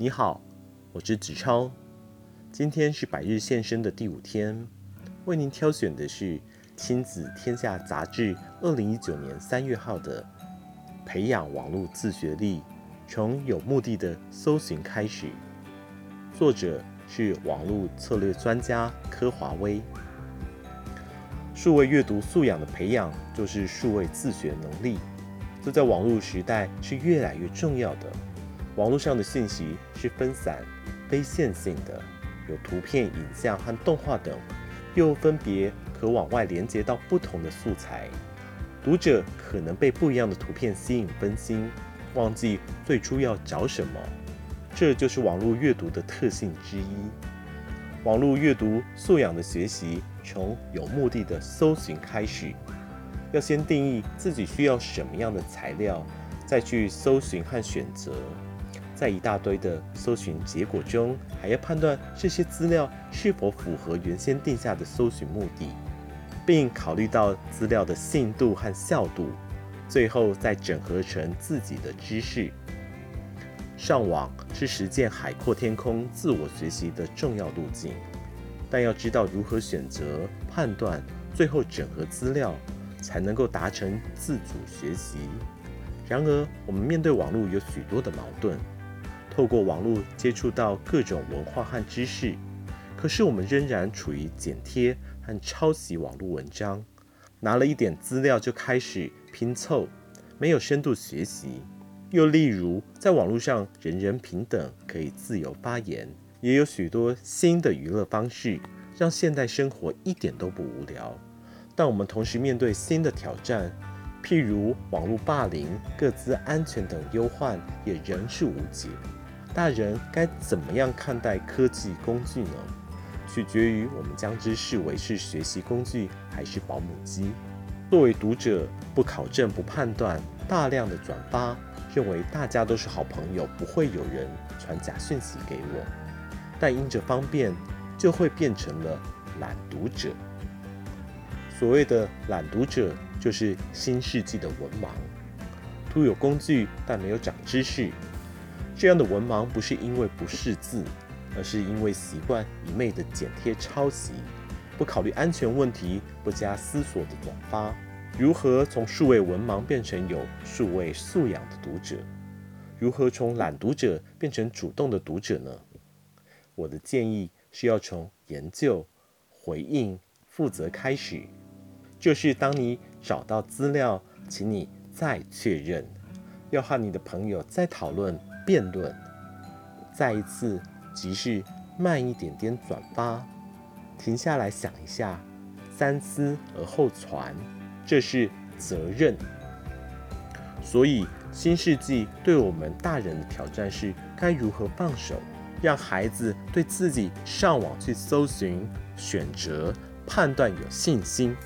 你好，我是子超。今天是百日献声的第五天，为您挑选的是《亲子天下》杂志二零一九年三月号的《培养网络自学力：从有目的的搜寻开始》，作者是网络策略专家柯华威。数位阅读素养的培养，就是数位自学能力，这在网络时代是越来越重要的。网络上的信息是分散、非线性的，有图片、影像和动画等，又分别可往外连接到不同的素材。读者可能被不一样的图片吸引分心，忘记最初要找什么。这就是网络阅读的特性之一。网络阅读素养的学习，从有目的的搜寻开始，要先定义自己需要什么样的材料，再去搜寻和选择。在一大堆的搜寻结果中，还要判断这些资料是否符合原先定下的搜寻目的，并考虑到资料的信度和效度，最后再整合成自己的知识。上网是实践海阔天空、自我学习的重要路径，但要知道如何选择、判断，最后整合资料，才能够达成自主学习。然而，我们面对网络有许多的矛盾。透过网络接触到各种文化和知识，可是我们仍然处于剪贴和抄袭网络文章，拿了一点资料就开始拼凑，没有深度学习。又例如，在网络上人人平等，可以自由发言，也有许多新的娱乐方式，让现代生活一点都不无聊。但我们同时面对新的挑战，譬如网络霸凌、各自安全等忧患，也仍是无解。大人该怎么样看待科技工具呢？取决于我们将之视为是学习工具还是保姆机。作为读者，不考证、不判断，大量的转发，认为大家都是好朋友，不会有人传假讯息给我。但因着方便，就会变成了懒读者。所谓的懒读者，就是新世纪的文盲，徒有工具，但没有长知识。这样的文盲不是因为不识字，而是因为习惯一昧的剪贴抄袭，不考虑安全问题，不加思索的转发。如何从数位文盲变成有数位素养的读者？如何从懒读者变成主动的读者呢？我的建议是要从研究、回应、负责开始。就是当你找到资料，请你再确认，要和你的朋友再讨论。辩论，再一次，即是慢一点点转发，停下来想一下，三思而后传，这是责任。所以，新世纪对我们大人的挑战是：该如何放手，让孩子对自己上网去搜寻、选择、判断有信心。